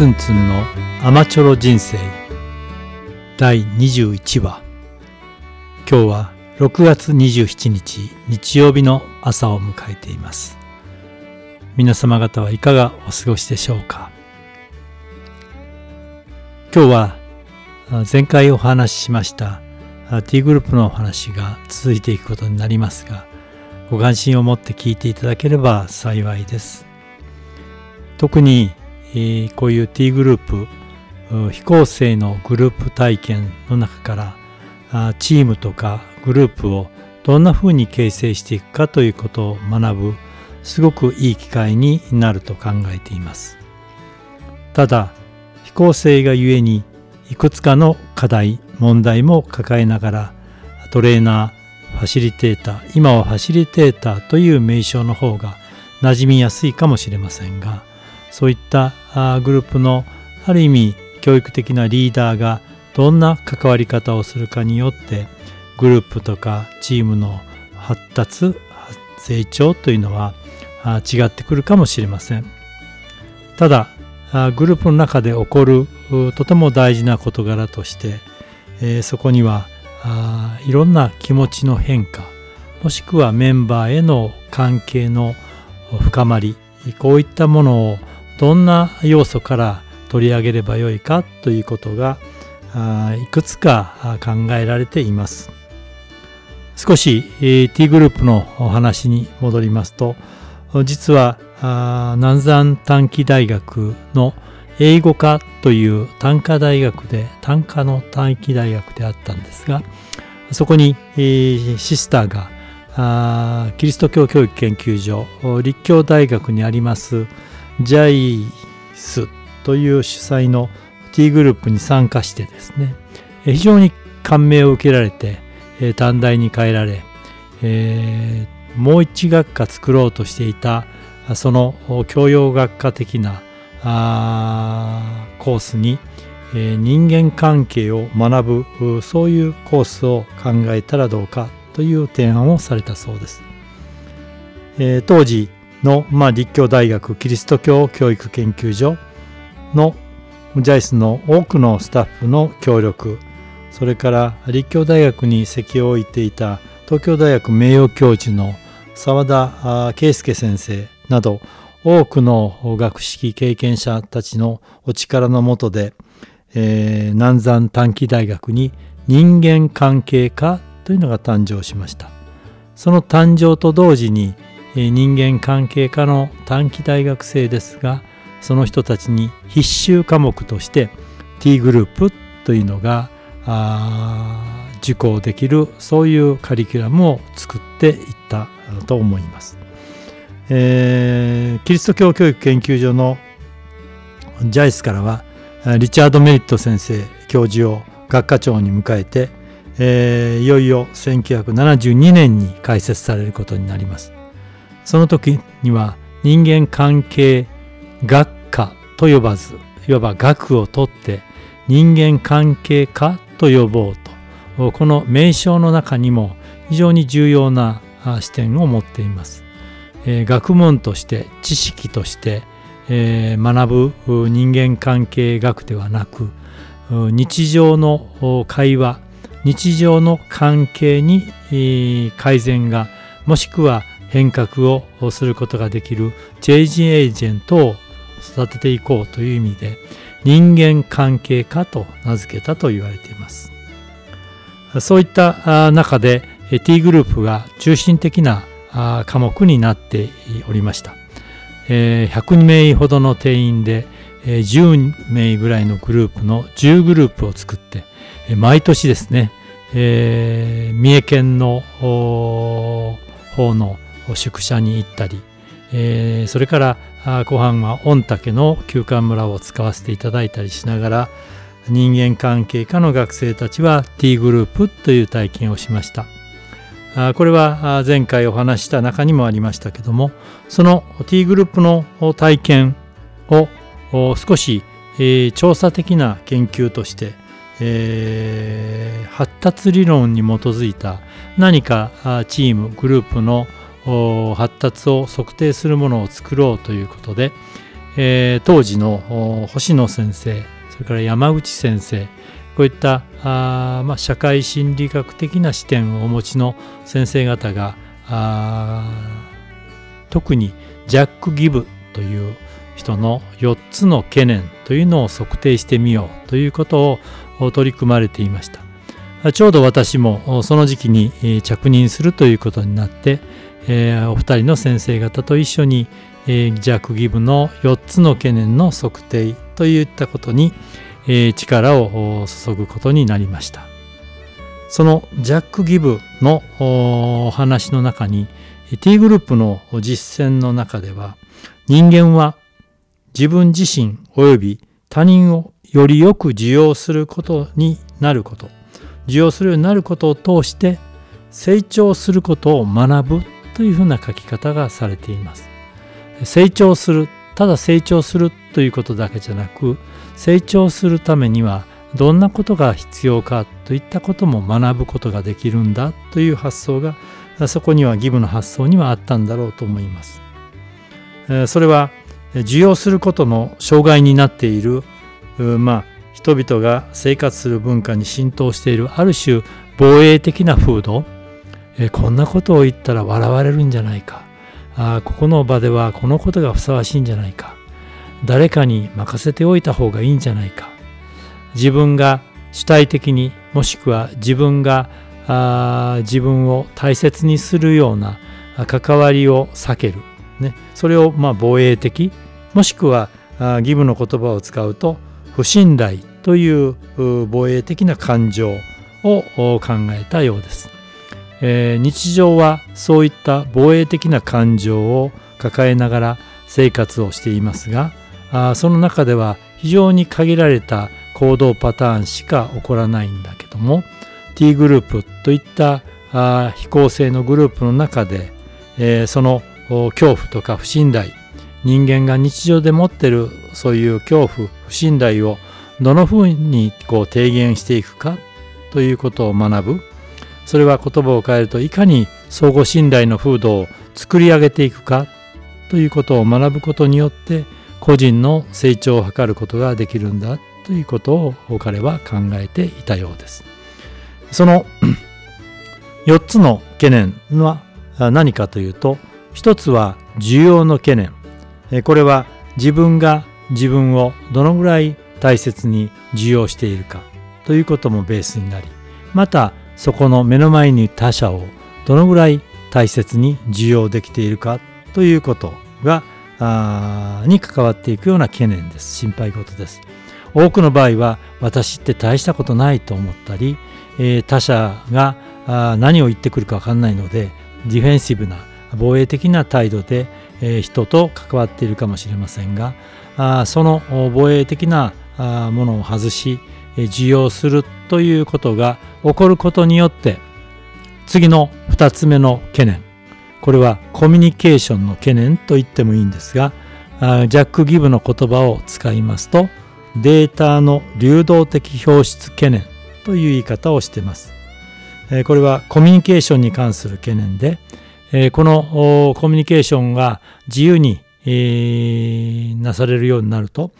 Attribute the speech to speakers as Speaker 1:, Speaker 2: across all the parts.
Speaker 1: ツンツンのアマチョロ人生。第21話。今日は6月27日日曜日の朝を迎えています。皆様方はいかがお過ごしでしょうか？今日は前回お話ししました T グループのお話が続いていくことになりますがご関心を持って聞いていただければ幸いです。特に、え、こういう T グループ非構成のグループ体験の中からチームとかグループをどんなふうに形成していくかということを学ぶすごくいい機会になると考えています。ただ非構成がゆえにいくつかの課題問題も抱えながらトレーナーファシリテーター今はファシリテーターという名称の方が馴染みやすいかもしれませんがそういったグループのある意味教育的なリーダーがどんな関わり方をするかによってグループとかチームの発達成長というのは違ってくるかもしれません。ただグループの中で起こるとても大事な事柄として、えそこにはいろんな気持ちの変化もしくはメンバーへの関係の深まりこういったものをどんな要素から取り上げればよいかということがいくつか考えられています。少し T グループのお話に戻りますと実は南山短期大学の英語科という短科大学で短科の短期大学であったんですがそこにシスターがキリスト教教育研究所立教大学にありますジャイスという主催の T グループに参加してですね非常に感銘を受けられて短大に変えられ、えー、もう一学科作ろうとしていたその教養学科的なコースに、えー、人間関係を学ぶそういうコースを考えたらどうかという提案をされたそうです。えー、当時の、まあ、立教大学キリスト教教育研究所のジャイスの多くのスタッフの協力それから立教大学に席を置いていた東京大学名誉教授の澤田圭介先生など多くの学識経験者たちのお力のもとで、えー、南山短期大学に人間関係科というのが誕生しました。その誕生と同時に人間関係科の短期大学生ですがその人たちに必修科目として T グループというのが受講できるそういうカリキュラムを作っていったと思います。えー、キリスト教教育研究所のジャイスからはリチャード・メリット先生教授を学科長に迎えて、えー、いよいよ1972年に開設されることになります。その時には人間関係学科と呼ばずいわば学を取って人間関係科と呼ぼうとこの名称の中にも非常に重要な視点を持っています。えー、学問として知識として、えー、学ぶ人間関係学ではなく日常の会話日常の関係に、改善がもしくは変革をすることができるチェイジエージェントを育てていこうという意味で人間関係科と名付けたと言われています。そういった中で T グループが中心的な科目になっておりました。100名ほどの定員で10名ぐらいのグループの10グループを作って毎年ですねえ三重県の方の宿舎に行ったり、えー、それから後半は御嶽の休館村を使わせていただいたりしながら人間関係科の学生たちは T グループという体験をしました。これは前回お話した中にもありましたけどもその T グループの体験を少し調査的な研究としてえー、発達理論に基づいた何かチームグループの発達を測定するものを作ろうということで、えー、当時の星野先生それから山口先生こういったあ、まあ、社会心理学的な視点をお持ちの先生方が特にジャック・ギブという人の4つの懸念というのを測定してみようということを取り組まれていました。ちょうど私もその時期に着任するということになって、えお二人の先生方と一緒に、えジャック・ギブの4つの懸念の測定といったことに、え力を注ぐことになりました。そのジャック・ギブのお話の中に T グループの実践の中では人間は自分自身及び他人をよりよく受容することになること。受容するようになることを通して成長することを学ぶというふうな書き方がされています。成長するただ成長するということだけじゃなく成長するためにはどんなことが必要かといったことも学ぶことができるんだという発想がそこには義務の発想にはあったんだろうと思います。それは受容することの障害になっているまあ人々が生活する文化に浸透しているある種防衛的な風土えこんなことを言ったら笑われるんじゃないか。あここの場ではこのことがふさわしいんじゃないか。誰かに任せておいた方がいいんじゃないか。自分が主体的にもしくは自分があ自分を大切にするような関わりを避ける、ね、それをま防衛的もしくは義務の言葉を使うと不信頼という防衛的な感情を考えたようです。えー、日常はそういった防衛的な感情を抱えながら生活をしていますがあその中では非常に限られた行動パターンしか起こらないんだけども T グループといったあ非公正のグループの中で、えー、その恐怖とか不信頼人間が日常で持ってるそういう恐怖不信頼をどのふうにこう低減していくかということを学ぶ。それは言葉を変えるといかに相互信頼の風土を作り上げていくかということを学ぶことによって個人の成長を図ることができるんだということを彼は考えていたようです。その 4つの懸念は何かというと1つは需要の懸念これは自分が自分をどのぐらい大切に受容しているかということもベースになりまたそこの目の前に他者をどのぐらい大切に受容できているかということがに関わっていくような懸念です。心配事です。多くの場合は私って大したことないと思ったり、えー、他者が何を言ってくるか分かんないのでディフェンシブな防衛的な態度で、えー、人と関わっているかもしれませんがあその防衛的なものを外し受容するということが起こることによって次の2つ目の懸念。これはコミュニケーションの懸念と言ってもいいんですがジャック・ギブの言葉を使いますとデータの流動的表出懸念という言い方をしています。これはコミュニケーションに関する懸念でこのコミュニケーションが自由になされるようになると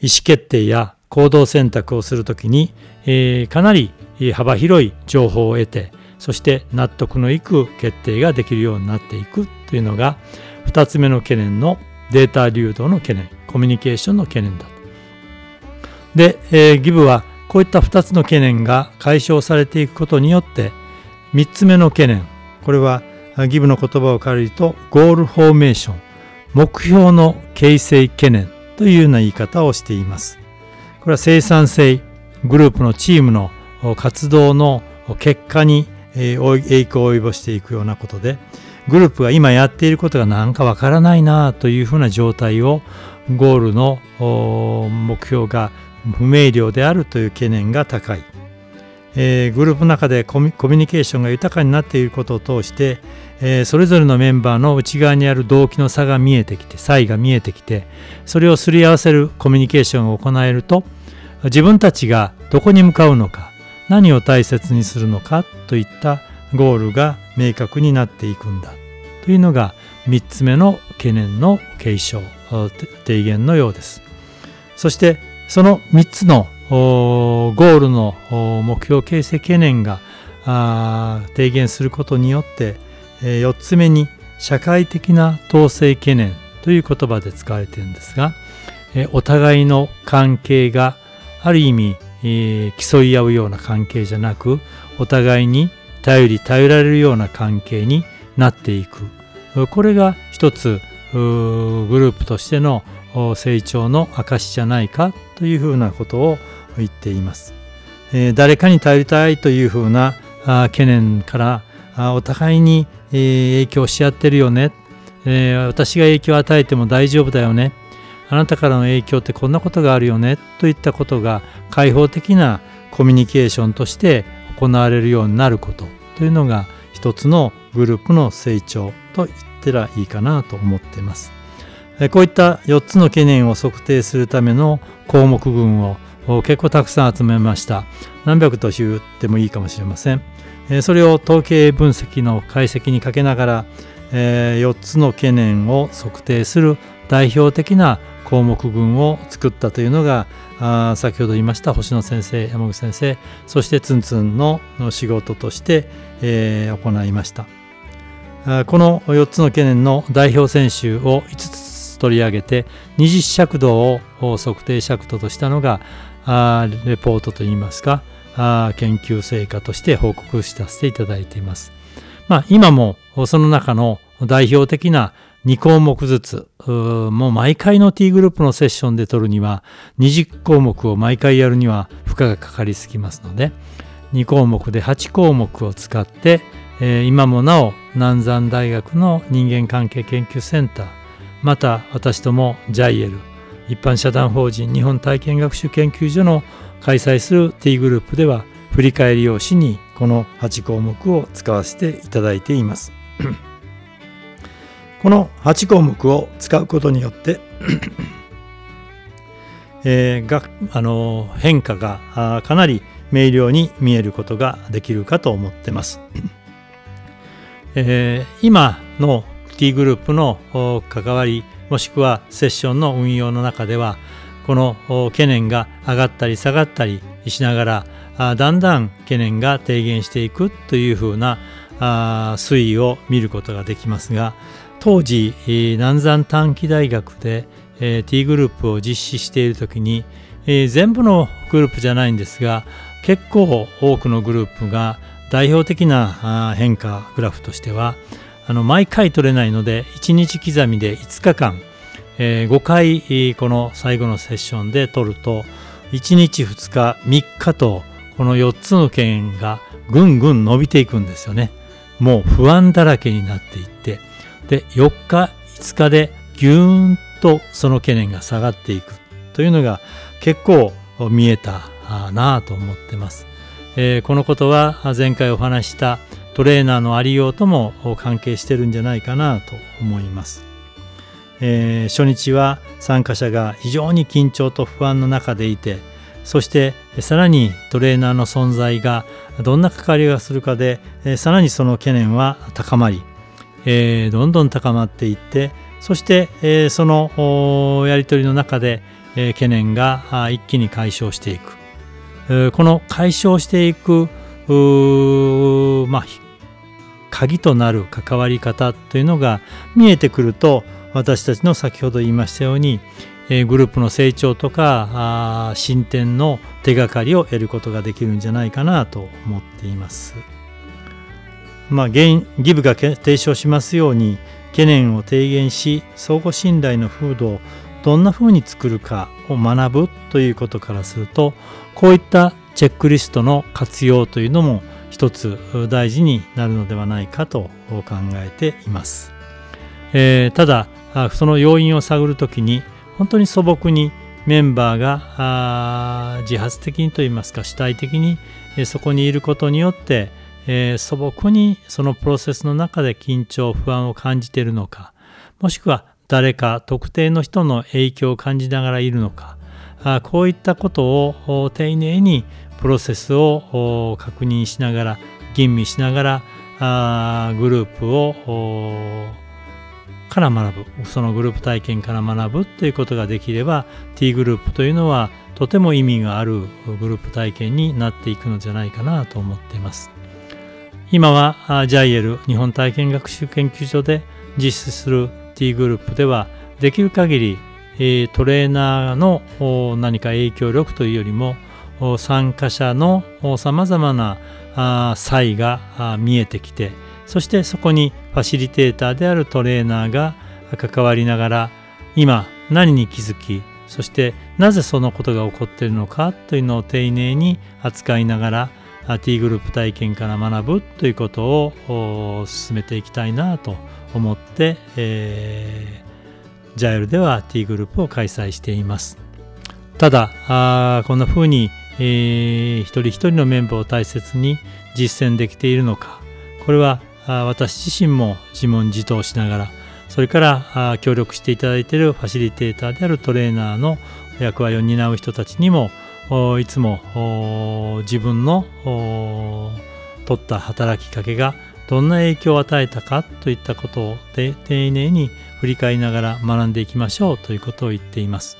Speaker 1: 意思決定や行動選択をするときに、えー、かなり幅広い情報を得てそして納得のいく決定ができるようになっていくというのが2つ目の懸念のデータ流動の懸念コミュニケーションの懸念だと。で、えー、ギブはこういった2つの懸念が解消されていくことによって3つ目の懸念これはギブの言葉を借りるとゴールフォーメーション目標の形成懸念というような言い方をしています。これは生産性グループのチームの活動の結果に影響を及ぼしていくようなことでグループが今やっていることが何かわからないなというふうな状態をゴールの目標が不明瞭であるという懸念が高い、えー、グループの中でコミュニケーションが豊かになっていることを通して、えー、それぞれのメンバーの内側にある動機の差が見えてきて差異が見えてきてそれをすり合わせるコミュニケーションを行えると自分たちがどこに向かうのか何を大切にするのかといったゴールが明確になっていくんだというのが3つ目の懸念の継承提言のようです。そしてその3つのゴールの目標形成懸念が提言することによって4つ目に社会的な統制懸念という言葉で使われているんですがお互いの関係がある意味競い合うような関係じゃなくお互いに頼り頼られるような関係になっていく。これが一つグループとしての成長の証じゃないかというふうなことを言っています。誰かに頼りたいというふうな懸念からお互いに影響し合ってるよね、私が影響を与えても大丈夫だよね。あなたからの影響ってこんなことがあるよね。といったことが開放的なコミュニケーションとして行われるようになること。というのが一つのグループの成長と言ってらいいかなと思っています。こういった4つの懸念を測定するための項目群を結構たくさん集めました。何百と言ってもいいかもしれません。それを統計分析の解析にかけながら4つの懸念を測定する代表的な項目群を作ったというのが先ほど言いました星野先生山口先生そしてツンツンの仕事として、行いましたこの4つの懸念の代表選手を5つ取り上げて二次尺度を測定尺度としたのがレポートといいますか研究成果として報告させていただいています。まあ、今もその中の代表的な2項目ずつ、もう毎回の T グループのセッションで取るには、20項目を毎回やるには負荷がかかりすぎますので、2項目で8項目を使って、えー、今もなお南山大学の人間関係研究センター、また私ども JIL、一般社団法人日本体験学習研究所の開催する T グループでは、振り返り用紙にこの8項目を使わせていただいています。この8項目を使うことによって えー、があの変化がかなり明瞭に見えることができるかと思ってます。えー、今の T グループの関わりもしくはセッションの運用の中ではこの懸念が上がったり下がったりしながらだんだん懸念が低減していくというふうな推移を見ることができますが当時南山短期大学で T グループを実施している時に全部のグループじゃないんですが結構多くのグループが代表的な変化グラフとしてはあの毎回取れないので1日刻みで5日間、え5回この最後のセッションで取ると1日2日3日とこの4つの件がぐんぐん伸びていくんですよね。もう不安だらけになっていってで4日5日でぎゅーんとその懸念が下がっていくというのが結構見えたなぁと思ってます、えー、このことは前回お話したトレーナーのありようとも関係してるんじゃないかなと思います、えー、初日は参加者が非常に緊張と不安の中でいてそしてさらにトレーナーの存在がどんな関わりがするかでえさらにその懸念は高まりえー、どんどん高まっていってそして、え、そのやり取りの中で、え、懸念が一気に解消していく、この解消していくまあ鍵となる関わり方というのが見えてくると私たちの先ほど言いましたように、グループの成長とか進展の手がかりを得ることができるんじゃないかなと思っています。まあ、ギブが提唱しますように懸念を低減し相互信頼の風土をどんなふうに作るかを学ぶということからするとこういったチェックリストの活用というのも一つ大事になるのではないかと考えています。えー、ただその要因を探るときに本当に素朴にメンバーが自発的にといいますか主体的にそこにいることによってえー、素朴にそのプロセスの中で緊張不安を感じているのかもしくは誰か特定の人の影響を感じながらいるのかあこういったことを丁寧にプロセスを確認しながら吟味しながらあグループをから学ぶ。そのグループ体験から学ぶということができれば T グループというのはとても意味があるグループ体験になっていくのじゃないかなと思っています。今は JIL 日本体験学習研究所で実施する T グループではできる限りトレーナーの何か影響力というよりも参加者のさまざまな差が見えてきてそしてそこにファシリテーターであるトレーナーが関わりながら今何に気づきそしてなぜそのことが起こっているのかというのを丁寧に扱いながら T グループ体験から学ぶということを進めていきたいなと思って、えジャイルでは T グループを開催しています。ただあこんな風に、えー、一人一人のメンバーを大切に実践できているのかこれは私自身も自問自答しながらそれから協力していただいているファシリテーターであるトレーナーの役割を担う人たちにもいつも自分の取った働きかけがどんな影響を与えたかといったことを丁寧に振り返りながら学んでいきましょうということを言っています。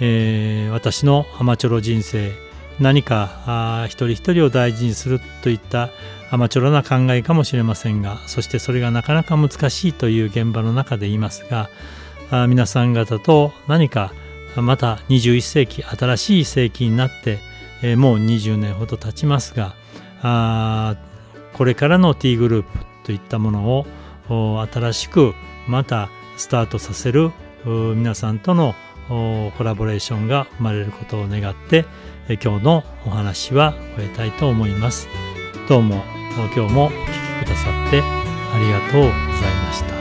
Speaker 1: えー、私のアマチュロ人生何か一人一人を大事にするといったアマチュアな考えかもしれませんがそしてそれがなかなか難しいという現場の中で言いますが皆さん方と何かまた21世紀新しい世紀になって、えー、もう20年ほど経ちますがあこれからの T グループといったものを新しくまたスタートさせる皆さんとのコラボレーションが生まれることを願って今日のお話は終えたいと思います。どうも今日もお聴きくださってありがとうございました。